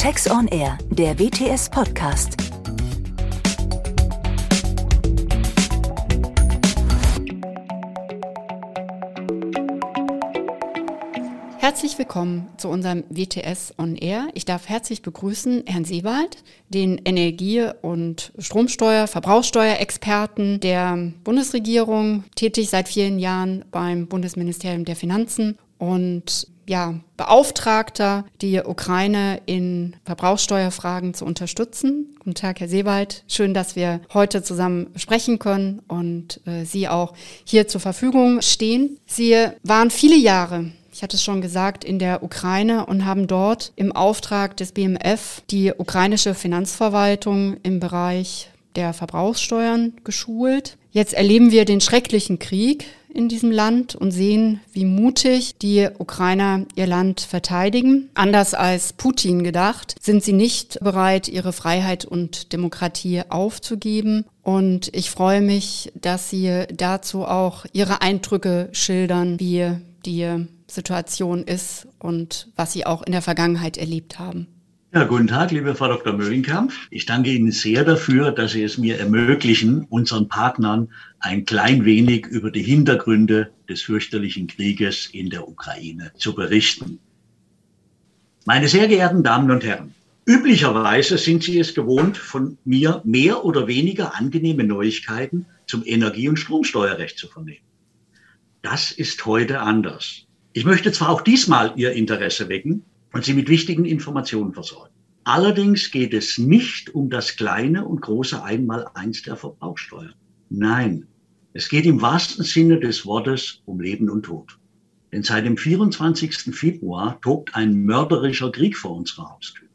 Tax on Air, der WTS Podcast. Herzlich willkommen zu unserem WTS on Air. Ich darf herzlich begrüßen Herrn Seewald, den Energie- und Stromsteuer-, Verbrauchssteuerexperten der Bundesregierung, tätig seit vielen Jahren beim Bundesministerium der Finanzen und ja, Beauftragter, die Ukraine in Verbrauchssteuerfragen zu unterstützen. Guten Tag, Herr Seewald. Schön, dass wir heute zusammen sprechen können und äh, Sie auch hier zur Verfügung stehen. Sie waren viele Jahre ich hatte es schon gesagt, in der Ukraine und haben dort im Auftrag des BMF die ukrainische Finanzverwaltung im Bereich der Verbrauchssteuern geschult. Jetzt erleben wir den schrecklichen Krieg in diesem Land und sehen, wie mutig die Ukrainer ihr Land verteidigen. Anders als Putin gedacht, sind sie nicht bereit, ihre Freiheit und Demokratie aufzugeben. Und ich freue mich, dass Sie dazu auch Ihre Eindrücke schildern, wie die Situation ist und was Sie auch in der Vergangenheit erlebt haben. Ja, guten Tag, liebe Frau Dr. Möhlenkamp. Ich danke Ihnen sehr dafür, dass Sie es mir ermöglichen, unseren Partnern ein klein wenig über die Hintergründe des fürchterlichen Krieges in der Ukraine zu berichten. Meine sehr geehrten Damen und Herren, üblicherweise sind Sie es gewohnt, von mir mehr oder weniger angenehme Neuigkeiten zum Energie- und Stromsteuerrecht zu vernehmen. Das ist heute anders. Ich möchte zwar auch diesmal Ihr Interesse wecken und Sie mit wichtigen Informationen versorgen. Allerdings geht es nicht um das kleine und große Einmaleins der Verbrauchsteuer. Nein, es geht im wahrsten Sinne des Wortes um Leben und Tod. Denn seit dem 24. Februar tobt ein mörderischer Krieg vor unserer Haustür.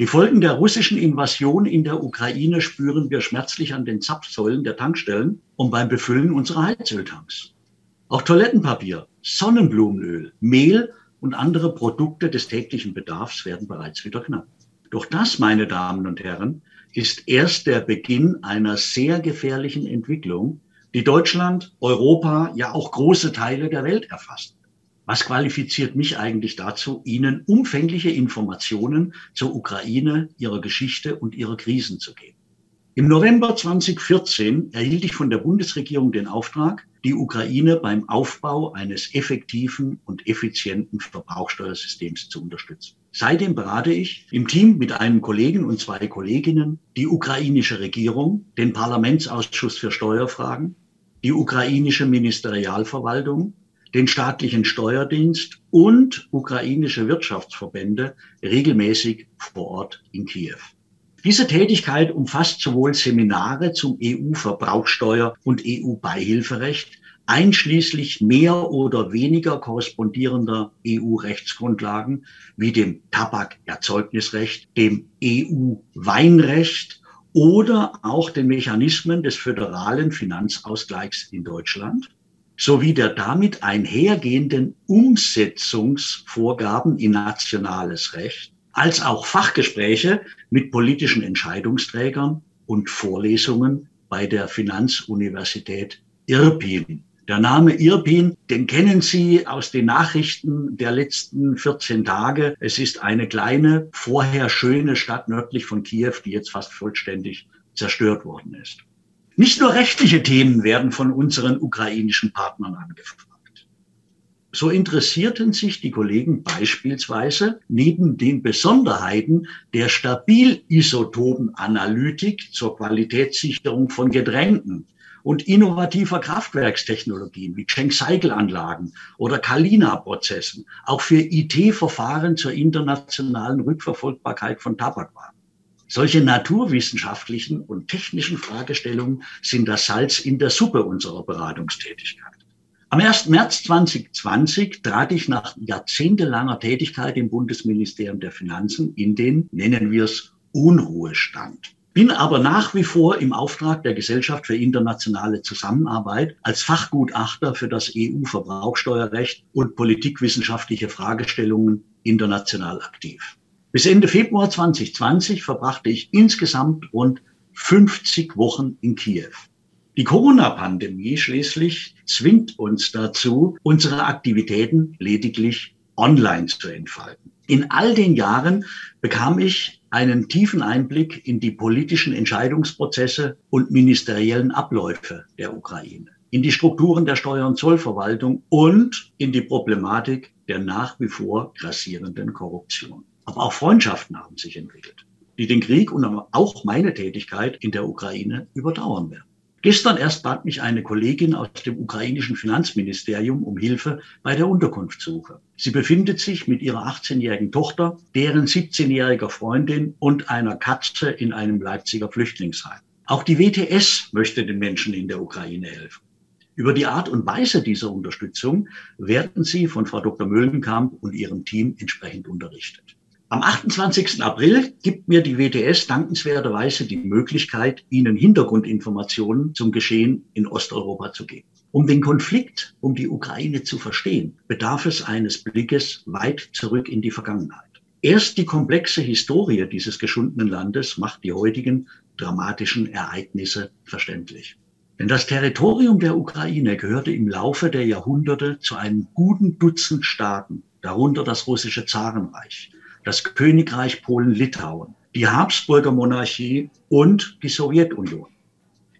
Die Folgen der russischen Invasion in der Ukraine spüren wir schmerzlich an den Zapfsäulen der Tankstellen und beim Befüllen unserer Heizöltanks. Auch Toilettenpapier, Sonnenblumenöl, Mehl und andere Produkte des täglichen Bedarfs werden bereits wieder knapp. Doch das, meine Damen und Herren, ist erst der Beginn einer sehr gefährlichen Entwicklung, die Deutschland, Europa, ja auch große Teile der Welt erfasst. Was qualifiziert mich eigentlich dazu, Ihnen umfängliche Informationen zur Ukraine, ihrer Geschichte und ihrer Krisen zu geben? Im November 2014 erhielt ich von der Bundesregierung den Auftrag, die Ukraine beim Aufbau eines effektiven und effizienten Verbrauchsteuersystems zu unterstützen. Seitdem berate ich im Team mit einem Kollegen und zwei Kolleginnen die ukrainische Regierung, den Parlamentsausschuss für Steuerfragen, die ukrainische Ministerialverwaltung, den staatlichen Steuerdienst und ukrainische Wirtschaftsverbände regelmäßig vor Ort in Kiew. Diese Tätigkeit umfasst sowohl Seminare zum EU-Verbrauchsteuer und EU-Beihilferecht, einschließlich mehr oder weniger korrespondierender EU-Rechtsgrundlagen wie dem Tabakerzeugnisrecht, dem EU-Weinrecht oder auch den Mechanismen des föderalen Finanzausgleichs in Deutschland sowie der damit einhergehenden Umsetzungsvorgaben in nationales Recht als auch Fachgespräche mit politischen Entscheidungsträgern und Vorlesungen bei der Finanzuniversität Irpin. Der Name Irpin, den kennen Sie aus den Nachrichten der letzten 14 Tage. Es ist eine kleine, vorher schöne Stadt nördlich von Kiew, die jetzt fast vollständig zerstört worden ist. Nicht nur rechtliche Themen werden von unseren ukrainischen Partnern angefragt. So interessierten sich die Kollegen beispielsweise neben den Besonderheiten der Stabilisotopenanalytik zur Qualitätssicherung von Getränken und innovativer Kraftwerkstechnologien wie Schenk-Cycle-Anlagen oder Kalina-Prozessen auch für IT-Verfahren zur internationalen Rückverfolgbarkeit von Tabakwaren. Solche naturwissenschaftlichen und technischen Fragestellungen sind das Salz in der Suppe unserer Beratungstätigkeit. Am 1. März 2020 trat ich nach jahrzehntelanger Tätigkeit im Bundesministerium der Finanzen in den, nennen wir es, Unruhestand. Bin aber nach wie vor im Auftrag der Gesellschaft für internationale Zusammenarbeit als Fachgutachter für das EU-Verbrauchsteuerrecht und politikwissenschaftliche Fragestellungen international aktiv. Bis Ende Februar 2020 verbrachte ich insgesamt rund 50 Wochen in Kiew. Die Corona-Pandemie schließlich zwingt uns dazu, unsere Aktivitäten lediglich online zu entfalten. In all den Jahren bekam ich einen tiefen Einblick in die politischen Entscheidungsprozesse und ministeriellen Abläufe der Ukraine, in die Strukturen der Steuer- und Zollverwaltung und in die Problematik der nach wie vor grassierenden Korruption. Aber auch Freundschaften haben sich entwickelt, die den Krieg und auch meine Tätigkeit in der Ukraine überdauern werden. Gestern erst bat mich eine Kollegin aus dem ukrainischen Finanzministerium um Hilfe bei der Unterkunftssuche. Sie befindet sich mit ihrer 18-jährigen Tochter, deren 17-jähriger Freundin und einer Katze in einem Leipziger Flüchtlingsheim. Auch die WTS möchte den Menschen in der Ukraine helfen. Über die Art und Weise dieser Unterstützung werden Sie von Frau Dr. Möllenkamp und ihrem Team entsprechend unterrichtet. Am 28. April gibt mir die WTS dankenswerterweise die Möglichkeit, Ihnen Hintergrundinformationen zum Geschehen in Osteuropa zu geben. Um den Konflikt um die Ukraine zu verstehen, bedarf es eines Blickes weit zurück in die Vergangenheit. Erst die komplexe Historie dieses geschundenen Landes macht die heutigen dramatischen Ereignisse verständlich. Denn das Territorium der Ukraine gehörte im Laufe der Jahrhunderte zu einem guten Dutzend Staaten, darunter das russische Zarenreich das Königreich Polen-Litauen, die Habsburger Monarchie und die Sowjetunion.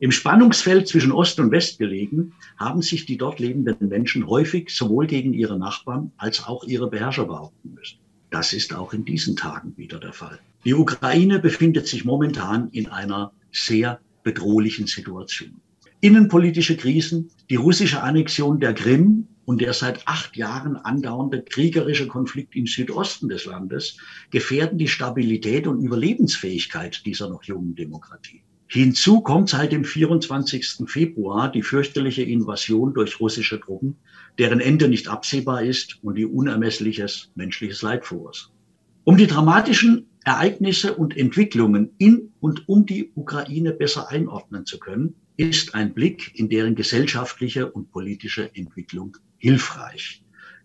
Im Spannungsfeld zwischen Ost und West gelegen, haben sich die dort lebenden Menschen häufig sowohl gegen ihre Nachbarn als auch ihre Beherrscher behaupten müssen. Das ist auch in diesen Tagen wieder der Fall. Die Ukraine befindet sich momentan in einer sehr bedrohlichen Situation. Innenpolitische Krisen, die russische Annexion der Krim und der seit acht Jahren andauernde kriegerische Konflikt im Südosten des Landes gefährden die Stabilität und Überlebensfähigkeit dieser noch jungen Demokratie. Hinzu kommt seit dem 24. Februar die fürchterliche Invasion durch russische Truppen, deren Ende nicht absehbar ist und die unermessliches menschliches Leid verursacht. Um die dramatischen Ereignisse und Entwicklungen in und um die Ukraine besser einordnen zu können, ist ein Blick in deren gesellschaftliche und politische Entwicklung hilfreich.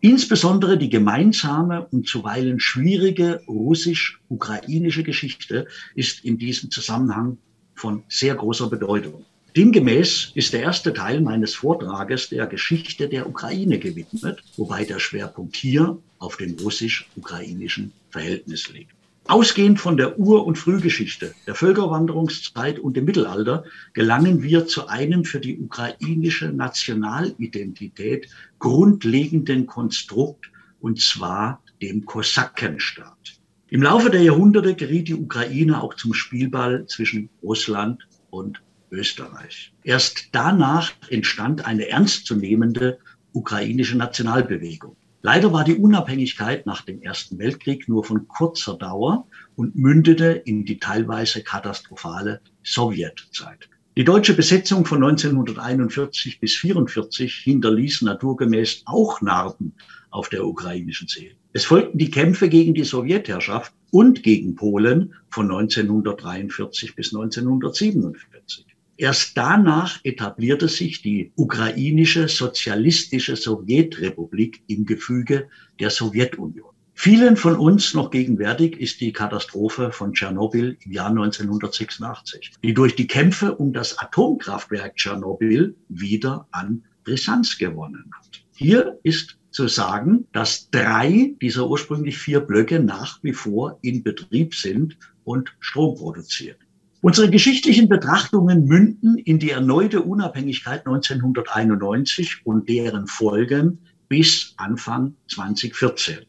Insbesondere die gemeinsame und zuweilen schwierige russisch-ukrainische Geschichte ist in diesem Zusammenhang von sehr großer Bedeutung. Demgemäß ist der erste Teil meines Vortrages der Geschichte der Ukraine gewidmet, wobei der Schwerpunkt hier auf dem russisch-ukrainischen Verhältnis liegt. Ausgehend von der Ur- und Frühgeschichte, der Völkerwanderungszeit und dem Mittelalter gelangen wir zu einem für die ukrainische Nationalidentität grundlegenden Konstrukt, und zwar dem Kosakenstaat. Im Laufe der Jahrhunderte geriet die Ukraine auch zum Spielball zwischen Russland und Österreich. Erst danach entstand eine ernstzunehmende ukrainische Nationalbewegung. Leider war die Unabhängigkeit nach dem Ersten Weltkrieg nur von kurzer Dauer und mündete in die teilweise katastrophale Sowjetzeit. Die deutsche Besetzung von 1941 bis 1944 hinterließ naturgemäß auch Narben auf der ukrainischen Seele. Es folgten die Kämpfe gegen die Sowjetherrschaft und gegen Polen von 1943 bis 1947. Erst danach etablierte sich die ukrainische sozialistische Sowjetrepublik im Gefüge der Sowjetunion. Vielen von uns noch gegenwärtig ist die Katastrophe von Tschernobyl im Jahr 1986, die durch die Kämpfe um das Atomkraftwerk Tschernobyl wieder an Brisanz gewonnen hat. Hier ist zu sagen, dass drei dieser ursprünglich vier Blöcke nach wie vor in Betrieb sind und Strom produzieren. Unsere geschichtlichen Betrachtungen münden in die erneute Unabhängigkeit 1991 und deren Folgen bis Anfang 2014.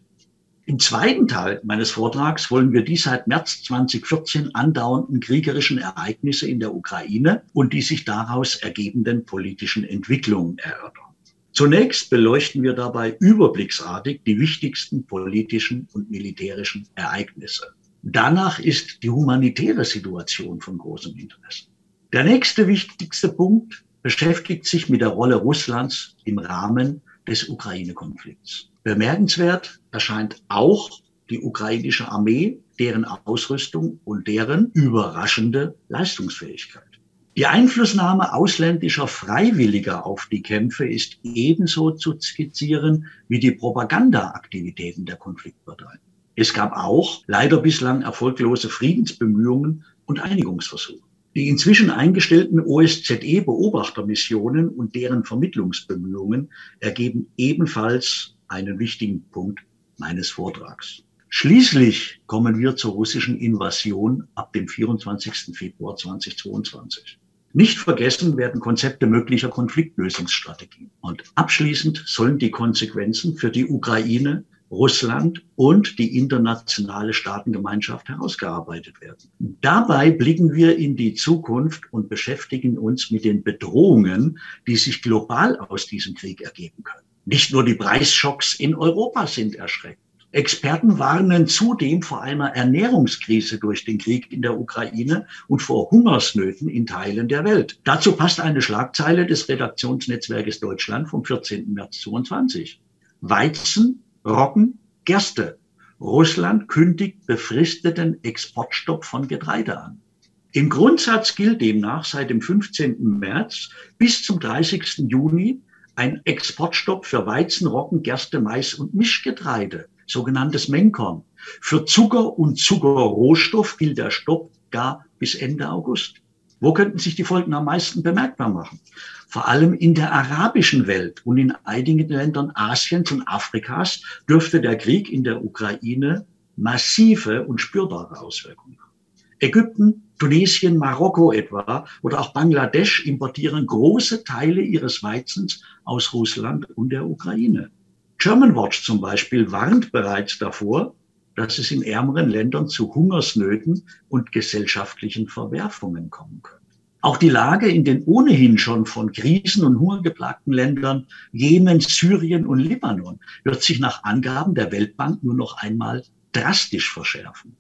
Im zweiten Teil meines Vortrags wollen wir die seit März 2014 andauernden kriegerischen Ereignisse in der Ukraine und die sich daraus ergebenden politischen Entwicklungen erörtern. Zunächst beleuchten wir dabei überblicksartig die wichtigsten politischen und militärischen Ereignisse. Danach ist die humanitäre Situation von großem Interesse. Der nächste wichtigste Punkt beschäftigt sich mit der Rolle Russlands im Rahmen des Ukraine-Konflikts. Bemerkenswert erscheint auch die ukrainische Armee, deren Ausrüstung und deren überraschende Leistungsfähigkeit. Die Einflussnahme ausländischer Freiwilliger auf die Kämpfe ist ebenso zu skizzieren wie die Propagandaaktivitäten der Konfliktparteien. Es gab auch leider bislang erfolglose Friedensbemühungen und Einigungsversuche. Die inzwischen eingestellten OSZE-Beobachtermissionen und deren Vermittlungsbemühungen ergeben ebenfalls einen wichtigen Punkt meines Vortrags. Schließlich kommen wir zur russischen Invasion ab dem 24. Februar 2022. Nicht vergessen werden Konzepte möglicher Konfliktlösungsstrategien. Und abschließend sollen die Konsequenzen für die Ukraine, Russland und die internationale Staatengemeinschaft herausgearbeitet werden. Dabei blicken wir in die Zukunft und beschäftigen uns mit den Bedrohungen, die sich global aus diesem Krieg ergeben können. Nicht nur die Preisschocks in Europa sind erschreckend. Experten warnen zudem vor einer Ernährungskrise durch den Krieg in der Ukraine und vor Hungersnöten in Teilen der Welt. Dazu passt eine Schlagzeile des Redaktionsnetzwerkes Deutschland vom 14. März 2022. Weizen, Roggen, Gerste. Russland kündigt befristeten Exportstopp von Getreide an. Im Grundsatz gilt demnach seit dem 15. März bis zum 30. Juni ein Exportstopp für Weizen, Roggen, Gerste, Mais und Mischgetreide sogenanntes Menkorn. Für Zucker und Zuckerrohstoff gilt der Stopp gar bis Ende August. Wo könnten sich die Folgen am meisten bemerkbar machen? Vor allem in der arabischen Welt und in einigen Ländern Asiens und Afrikas dürfte der Krieg in der Ukraine massive und spürbare Auswirkungen haben. Ägypten, Tunesien, Marokko etwa oder auch Bangladesch importieren große Teile ihres Weizens aus Russland und der Ukraine. Germanwatch zum Beispiel warnt bereits davor, dass es in ärmeren Ländern zu Hungersnöten und gesellschaftlichen Verwerfungen kommen könnte. Auch die Lage in den ohnehin schon von Krisen und Hunger geplagten Ländern Jemen, Syrien und Libanon wird sich nach Angaben der Weltbank nur noch einmal drastisch verschärfen.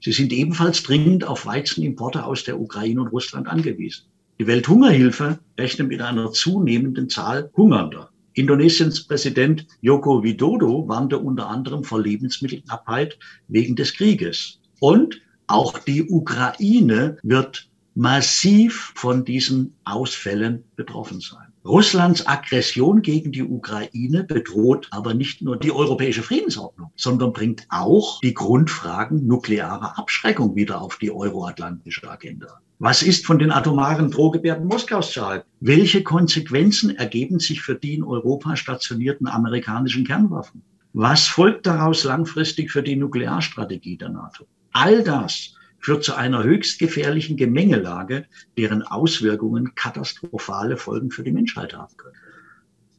Sie sind ebenfalls dringend auf Weizenimporte aus der Ukraine und Russland angewiesen. Die Welthungerhilfe rechnet mit einer zunehmenden Zahl Hungernder. Indonesiens Präsident Joko Widodo warnte unter anderem vor Lebensmittelknappheit wegen des Krieges. Und auch die Ukraine wird massiv von diesen Ausfällen betroffen sein. Russlands Aggression gegen die Ukraine bedroht aber nicht nur die europäische Friedensordnung, sondern bringt auch die Grundfragen nuklearer Abschreckung wieder auf die euroatlantische Agenda. Was ist von den atomaren Drohgebärden Moskaus zu halten? Welche Konsequenzen ergeben sich für die in Europa stationierten amerikanischen Kernwaffen? Was folgt daraus langfristig für die Nuklearstrategie der NATO? All das führt zu einer höchst gefährlichen Gemengelage, deren Auswirkungen katastrophale Folgen für die Menschheit haben können.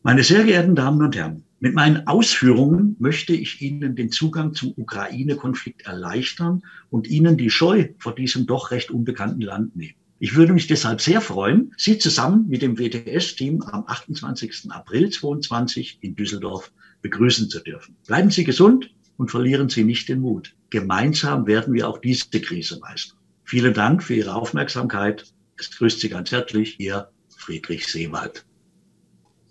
Meine sehr geehrten Damen und Herren, mit meinen Ausführungen möchte ich Ihnen den Zugang zum Ukraine-Konflikt erleichtern und Ihnen die Scheu vor diesem doch recht unbekannten Land nehmen. Ich würde mich deshalb sehr freuen, Sie zusammen mit dem WTS-Team am 28. April 2022 in Düsseldorf begrüßen zu dürfen. Bleiben Sie gesund und verlieren Sie nicht den Mut. Gemeinsam werden wir auch diese Krise meistern. Vielen Dank für Ihre Aufmerksamkeit. Es grüßt Sie ganz herzlich, Ihr Friedrich Seewald.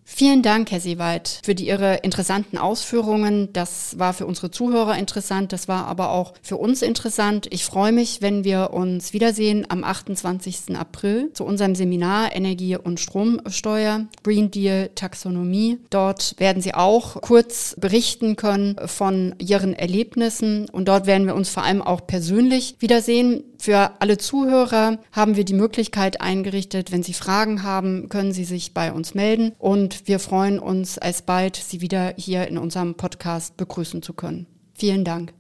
Vielen Dank, Herr Seewald, für die Ihre interessanten Ausführungen. Das war für unsere Zuhörer interessant, das war aber auch für uns interessant. Ich freue mich, wenn wir uns wiedersehen am 28. April zu unserem Seminar Energie- und Stromsteuer, Green Deal, Taxonomie. Dort werden Sie auch kurz berichten können von Ihren Erlebnissen und dort werden wir uns vor allem auch persönlich wiedersehen. Für alle Zuhörer haben wir die Möglichkeit eingerichtet, wenn Sie Fragen haben, können Sie sich bei uns melden und wir freuen uns alsbald, Sie wieder hier in unserem Podcast begrüßen zu können. Vielen Dank.